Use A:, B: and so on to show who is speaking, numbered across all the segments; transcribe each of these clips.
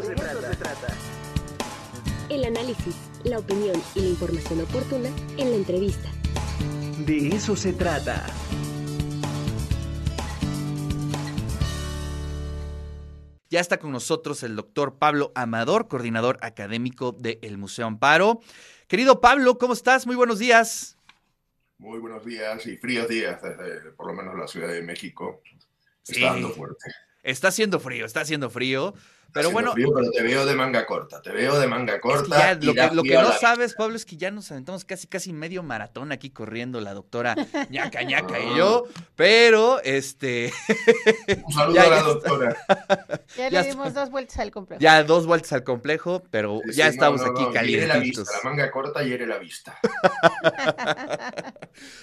A: eso se trata.
B: El análisis, la opinión y la información oportuna en la entrevista.
A: De eso se trata.
C: Ya está con nosotros el doctor Pablo Amador, coordinador académico del Museo Amparo. Querido Pablo, ¿cómo estás? Muy buenos días.
D: Muy buenos días y fríos días desde por lo menos la Ciudad de México. Está dando fuerte.
C: Está haciendo frío, está haciendo frío. Pero bueno.
D: pero te veo de manga corta, te veo de manga corta.
C: lo, que, no sabes, Pablo, es que ya nos aventamos casi casi medio maratón aquí corriendo la doctora ñaca ñaca y yo. Pero este.
D: Un saludo a la doctora.
E: Ya, le dimos dos vueltas al complejo.
C: Ya dos vueltas al complejo, pero ya estamos aquí calientes.
D: La, vista, la manga corta hiere la vista.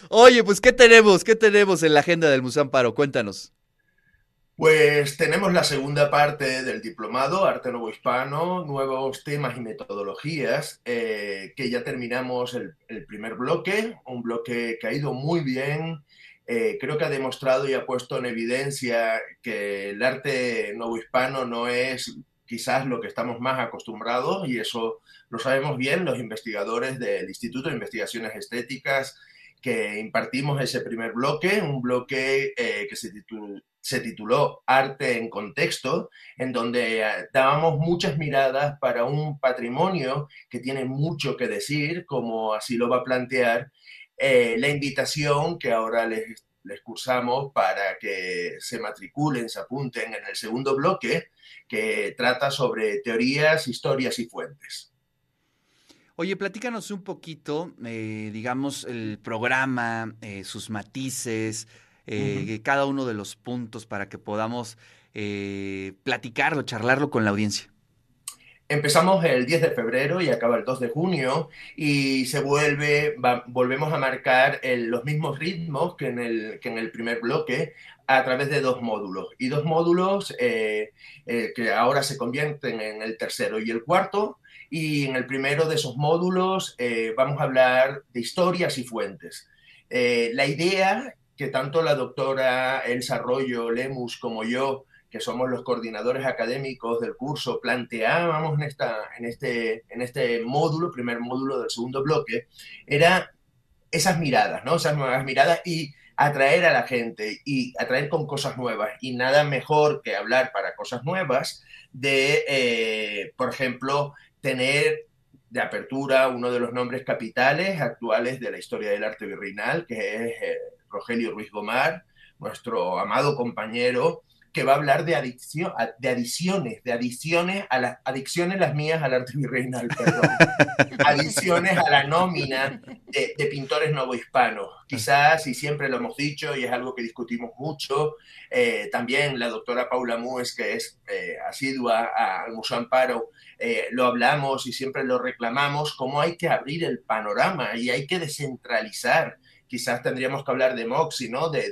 C: Oye, pues, ¿qué tenemos? ¿Qué tenemos en la agenda del Museo Amparo? Cuéntanos.
D: Pues tenemos la segunda parte del diplomado, Arte Nuevo Hispano, nuevos temas y metodologías, eh, que ya terminamos el, primer bloque, un bloque que ha ido muy bien, eh, creo que ha demostrado y ha puesto en evidencia que el arte nuevo hispano no es quizás lo que estamos más acostumbrados y eso lo sabemos bien los investigadores del Instituto de Investigaciones Estéticas que impartimos ese primer bloque, un bloque eh, que se titula se tituló Arte en Contexto, en donde eh, dábamos muchas miradas para un patrimonio que tiene mucho que decir, como así lo va a plantear eh, la invitación que ahora les, les cursamos para que se matriculen, se apunten en el segundo bloque, que trata sobre teorías, historias y fuentes.
C: Oye, platícanos un poquito, eh, digamos, el programa, sus matices, eh, cada uno de los puntos para que podamos eh, platicarlo, charlarlo con la audiencia.
D: Empezamos el 10 de febrero y acaba el 2 de junio y se vuelve, volvemos a marcar los mismos ritmos que en, el, que en el primer bloque a través de dos módulos y dos módulos eh, que ahora se convierten en el tercero y el cuarto y en el primero de esos módulos vamos a hablar de historias y fuentes. la idea que tanto la doctora Elsa Arroyo Lemus como yo, que somos los coordinadores académicos del curso, planteábamos en, esta, en, este, en este módulo, primer módulo del segundo bloque, era esas miradas, ¿no? Esas nuevas miradas y atraer a la gente y atraer con cosas nuevas. Y nada mejor que hablar para cosas nuevas de, eh, por ejemplo, tener de apertura uno de los nombres capitales actuales de la historia del arte virreinal, que es eh, Rogelio Ruiz Gomar, nuestro amado compañero, que va a hablar de, adicción, de adiciones, de adiciones a las adicciones las mías al arte virreinal, perdón, adiciones a la nómina de, pintores novohispanos. Quizás, y siempre lo hemos dicho, y es algo que discutimos mucho, eh, también la doctora Paula Mues, que es eh, asidua al Museo Amparo, eh, lo hablamos y siempre lo reclamamos, cómo hay que abrir el panorama y hay que descentralizar quizás tendríamos que hablar de Moxie, ¿no? De,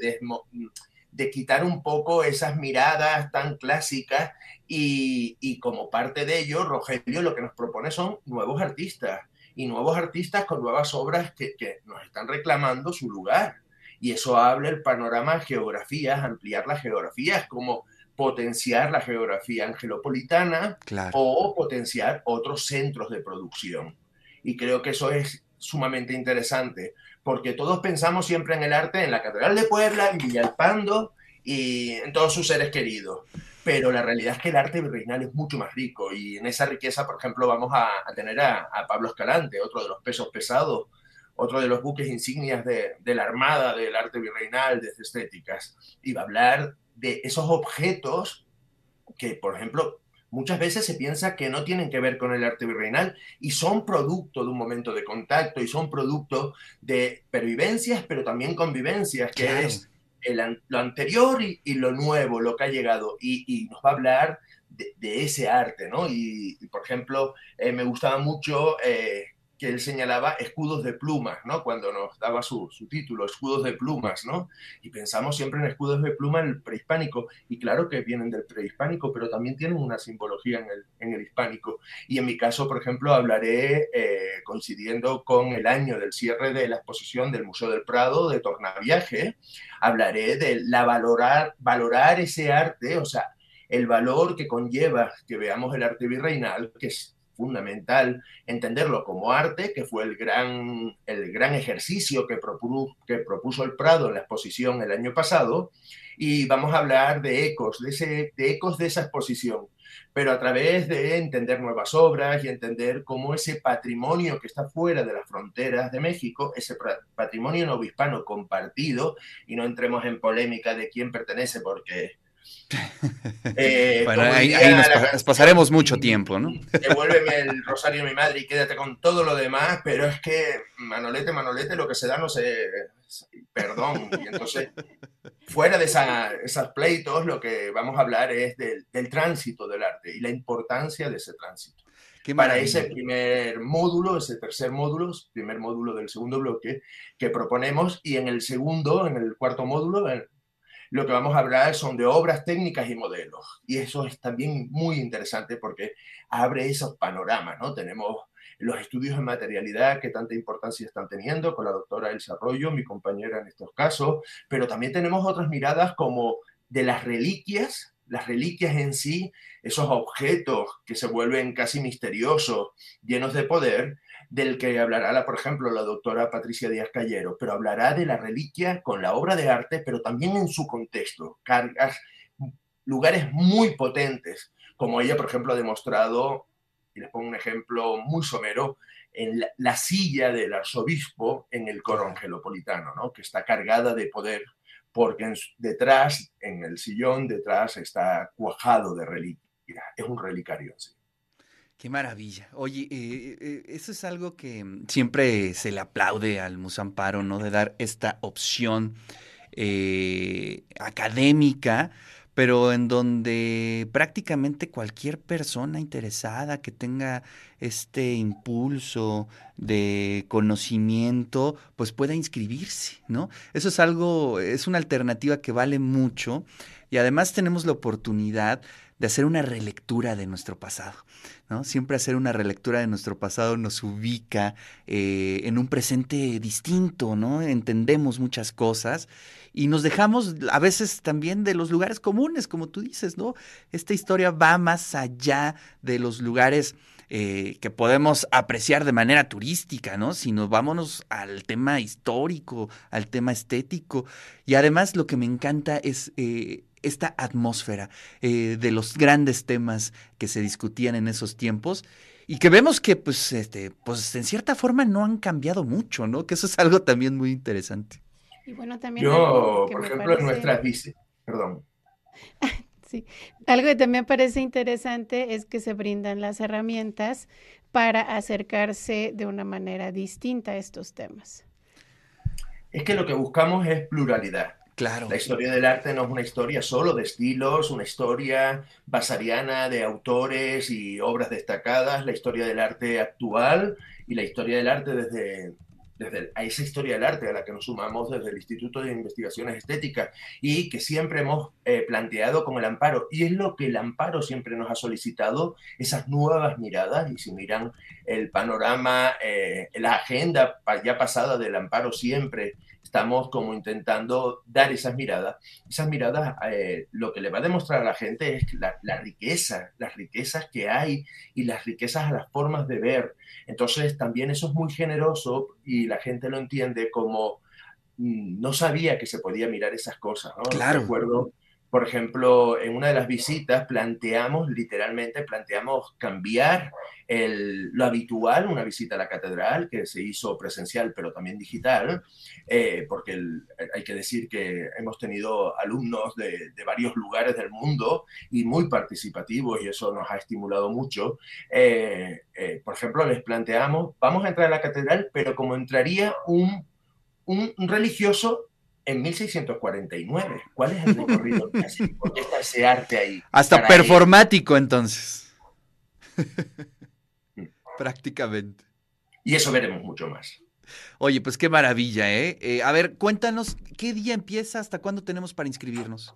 D: de, quitar un poco esas miradas tan clásicas y, como parte de ello, Rogelio lo que nos propone son nuevos artistas y nuevos artistas con nuevas obras que, nos están reclamando su lugar. Y eso habla el panorama de geografías, ampliar las geografías, como potenciar la geografía angelopolitana o potenciar otros centros de producción. Y creo que eso es sumamente interesante, porque todos pensamos siempre en el arte en la Catedral de Puebla, en Villalpando y en todos sus seres queridos. Pero la realidad es que el arte virreinal es mucho más rico y en esa riqueza, por ejemplo, vamos a, tener a, Pablo Escalante, otro de los pesos pesados, otro de los buques insignias de, de la Armada del arte virreinal, de estéticas, y va a hablar de esos objetos que, por ejemplo, muchas veces se piensa que no tienen que ver con el arte virreinal y son producto de un momento de contacto y son producto de pervivencias, pero también convivencias, que es lo anterior y, lo nuevo, lo que ha llegado. Y, nos va a hablar de, ese arte, ¿no? Y, por ejemplo, eh, me gustaba mucho eh, que él señalaba escudos de plumas, ¿no? Cuando nos daba su, título, escudos de plumas, ¿no? Y pensamos siempre en escudos de pluma el prehispánico, y claro que vienen del prehispánico, pero también tienen una simbología en el, en el hispánico. Y en mi caso, por ejemplo, hablaré, eh, coincidiendo con el año del cierre de la exposición del Museo del Prado de Tornaviaje, hablaré de la valorar, valorar ese arte, o sea, el valor que conlleva que veamos el arte virreinal, que es fundamental entenderlo como arte, que fue el gran, el gran ejercicio que propuso, que propuso el Prado en la exposición el año pasado, y vamos a hablar de ecos, de, ese, de ecos de esa exposición, pero a través de entender nuevas obras y entender cómo ese patrimonio que está fuera de las fronteras de México, ese patrimonio novohispano compartido, y no entremos en polémica de quién pertenece, porque
C: eh, bueno, ahí, nos, pasaremos mucho tiempo, ¿no?
D: Devuélveme el rosario a mi madre y quédate con todo lo demás, pero es que Manolete, Manolete, lo que se da no se... Perdón. Y entonces, fuera de esa, esas pleitos, lo que vamos a hablar es del, tránsito del arte y la importancia de ese tránsito. Para ese primer módulo, ese tercer módulo, primer módulo del segundo bloque que proponemos, y en el segundo, en el cuarto módulo, lo que vamos a hablar son de obras técnicas y modelos. Y eso es también muy interesante porque abre esos panoramas, ¿no? Tenemos los estudios de materialidad que tanta importancia están teniendo con la doctora Elsa Arroyo, mi compañera en estos casos, pero también tenemos otras miradas como de las reliquias, las reliquias en sí, esos objetos que se vuelven casi misteriosos, llenos de poder, del que hablará, por ejemplo, la doctora Patricia Díaz Callero, pero hablará de la reliquia con la obra de arte, pero también en su contexto, cargas, lugares muy potentes, como ella, por ejemplo, ha demostrado, y les pongo un ejemplo muy somero, en la, silla del arzobispo en el coro angelopolitano, ¿no? que está cargada de poder, porque detrás, en el sillón, detrás está cuajado de reliquia. Es un relicario sí.
C: Qué maravilla. Oye, eh, eh, eso es algo que siempre se le aplaude al Musamparo, ¿no? De dar esta opción eh, académica, pero en donde prácticamente cualquier persona interesada que tenga este impulso de conocimiento, pues pueda inscribirse, ¿no? Eso es algo, es una alternativa que vale mucho y además tenemos la oportunidad de hacer una relectura de nuestro pasado. ¿no? Siempre hacer una relectura de nuestro pasado nos ubica eh, en un presente distinto, ¿no? Entendemos muchas cosas y nos dejamos a veces también de los lugares comunes, como tú dices, ¿no? Esta historia va más allá de los lugares eh, que podemos apreciar de manera turística, ¿no? Sino vámonos al tema histórico, al tema estético. Y además lo que me encanta es eh, esta atmósfera eh, de los grandes temas que se discutían en esos tiempos y que vemos que, pues, este, pues, en cierta forma no han cambiado mucho, ¿no? Que eso es algo también muy interesante.
E: Y bueno, también.
D: Yo, por ejemplo, en nuestras bici, perdón.
E: sí, algo que también parece interesante es que se brindan las herramientas para acercarse de una manera distinta a estos temas.
D: Es que lo que buscamos es pluralidad.
C: Claro.
D: La historia del arte no es una historia solo de estilos, una historia basariana de autores y obras destacadas, la historia del arte actual y la historia del arte desde, desde a esa historia del arte a la que nos sumamos desde el Instituto de Investigaciones Estéticas y que siempre hemos eh, planteado con el amparo. Y es lo que el amparo siempre nos ha solicitado, esas nuevas miradas. Y si miran el panorama, eh, la agenda ya pasada del amparo siempre estamos como intentando dar esas miradas. Esas miradas eh, lo que le va a demostrar a la gente es la, riqueza, las riquezas que hay y las riquezas a las formas de ver. Entonces también eso es muy generoso y la gente lo entiende como mm, no sabía que se podía mirar esas cosas. ¿no?
C: Claro.
D: Recuerdo por ejemplo, en una de las visitas planteamos, literalmente planteamos cambiar lo habitual, una visita a la catedral, que se hizo presencial pero también digital, eh, porque hay que decir que hemos tenido alumnos de, varios lugares del mundo y muy participativos y eso nos ha estimulado mucho. Eh, eh, por ejemplo, les planteamos, vamos a entrar a la catedral, pero como entraría un, un religioso en 1649. ¿Cuál es el recorrido? ¿Por qué está ese arte ahí?
C: Hasta performático entonces. Mm. Prácticamente.
D: Y eso veremos mucho más.
C: Oye, pues qué maravilla, ¿eh? ¿eh? A ver, cuéntanos, ¿qué día empieza? ¿Hasta cuándo tenemos para inscribirnos?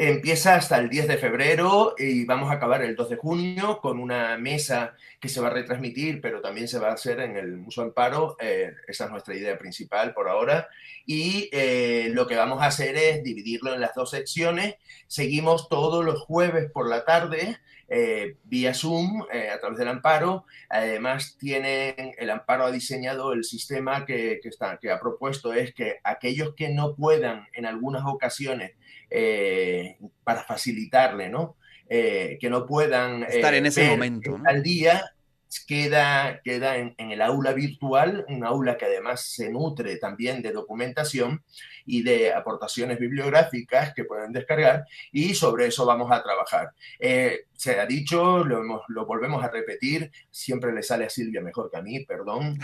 D: Empieza hasta el 10 de febrero y vamos a acabar el 2 de junio con una mesa que se va a retransmitir, pero también se va a hacer en el Museo Amparo. Eh, esa es nuestra idea principal por ahora. Y eh, lo que vamos a hacer es dividirlo en las dos secciones. Seguimos todos los jueves por la tarde. Eh, vía Zoom a través del amparo. Además, tienen, el amparo ha diseñado el sistema que, que, está, que ha propuesto es que aquellos que no puedan en algunas ocasiones eh, para facilitarle, ¿no? Eh, que no puedan
C: estar en eh, ese momento.
D: Al día queda, queda en, el aula virtual, un aula que además se nutre también de documentación y de aportaciones bibliográficas que pueden descargar y sobre eso vamos a trabajar. se ha dicho, lo, lo, volvemos a repetir, siempre le sale a Silvia mejor que a mí, perdón.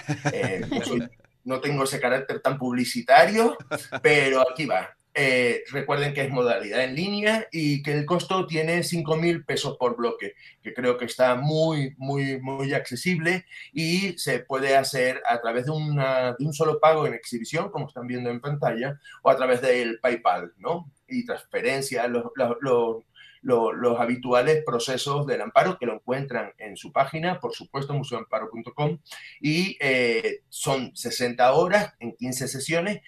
D: no tengo ese carácter tan publicitario, pero aquí va. Eh, recuerden que es modalidad en línea y que el costo tiene 5 mil pesos por bloque, que creo que está muy, muy, muy accesible y se puede hacer a través de, un solo pago en exhibición, como están viendo en pantalla, o a través del PayPal, ¿no? Y transferencia, los, los, los habituales procesos del amparo que lo encuentran en su página, por supuesto, museoamparo.com, y eh, son 60 horas en 15 sesiones.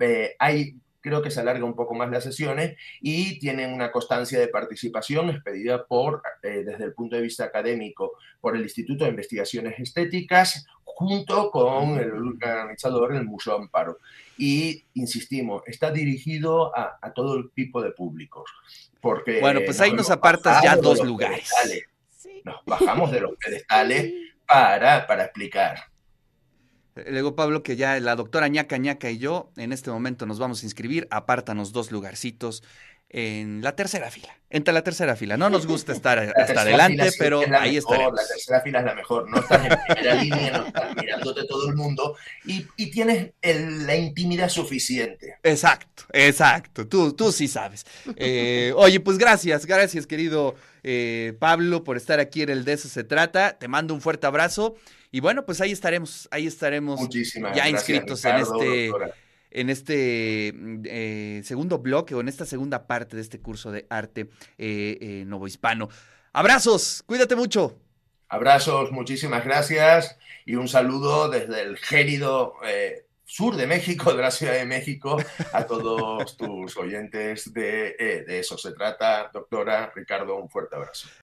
D: Eh, hay creo que se alarga un poco más las sesiones y tienen una constancia de participación expedida por, eh, desde el punto de vista académico, por el Instituto de Investigaciones Estéticas, junto con el organizador del Museo Amparo. Y, insistimos, está dirigido a, todo el tipo de públicos. Porque
C: bueno, pues ahí nos apartas ya dos lugares.
D: Nos bajamos de los pedestales para, para explicar.
C: Luego, Pablo, que ya la doctora ñaca ñaca y yo en este momento nos vamos a inscribir. Apártanos dos lugarcitos en la tercera fila. Entre la tercera fila. No nos gusta estar hasta adelante, pero ahí estaremos.
D: La tercera fila es la mejor. No estás en primera línea, no estás mirándote todo el mundo y, y tienes la intimidad suficiente.
C: Exacto, exacto. Tú, tú sí sabes. Eh, oye, pues gracias, gracias, querido eh, Pablo, por estar aquí en el De eso se trata. Te mando un fuerte abrazo y bueno, pues ahí estaremos, ahí estaremos ya inscritos en este, en este mm, eh, segundo bloque o en esta segunda parte de este curso de arte eh, eh, novohispano. Abrazos, cuídate mucho.
D: Abrazos, muchísimas gracias y un saludo desde el gélido sur de México, de la Ciudad de México, a todos tus oyentes de, de eso se trata. Doctora Ricardo, un fuerte abrazo.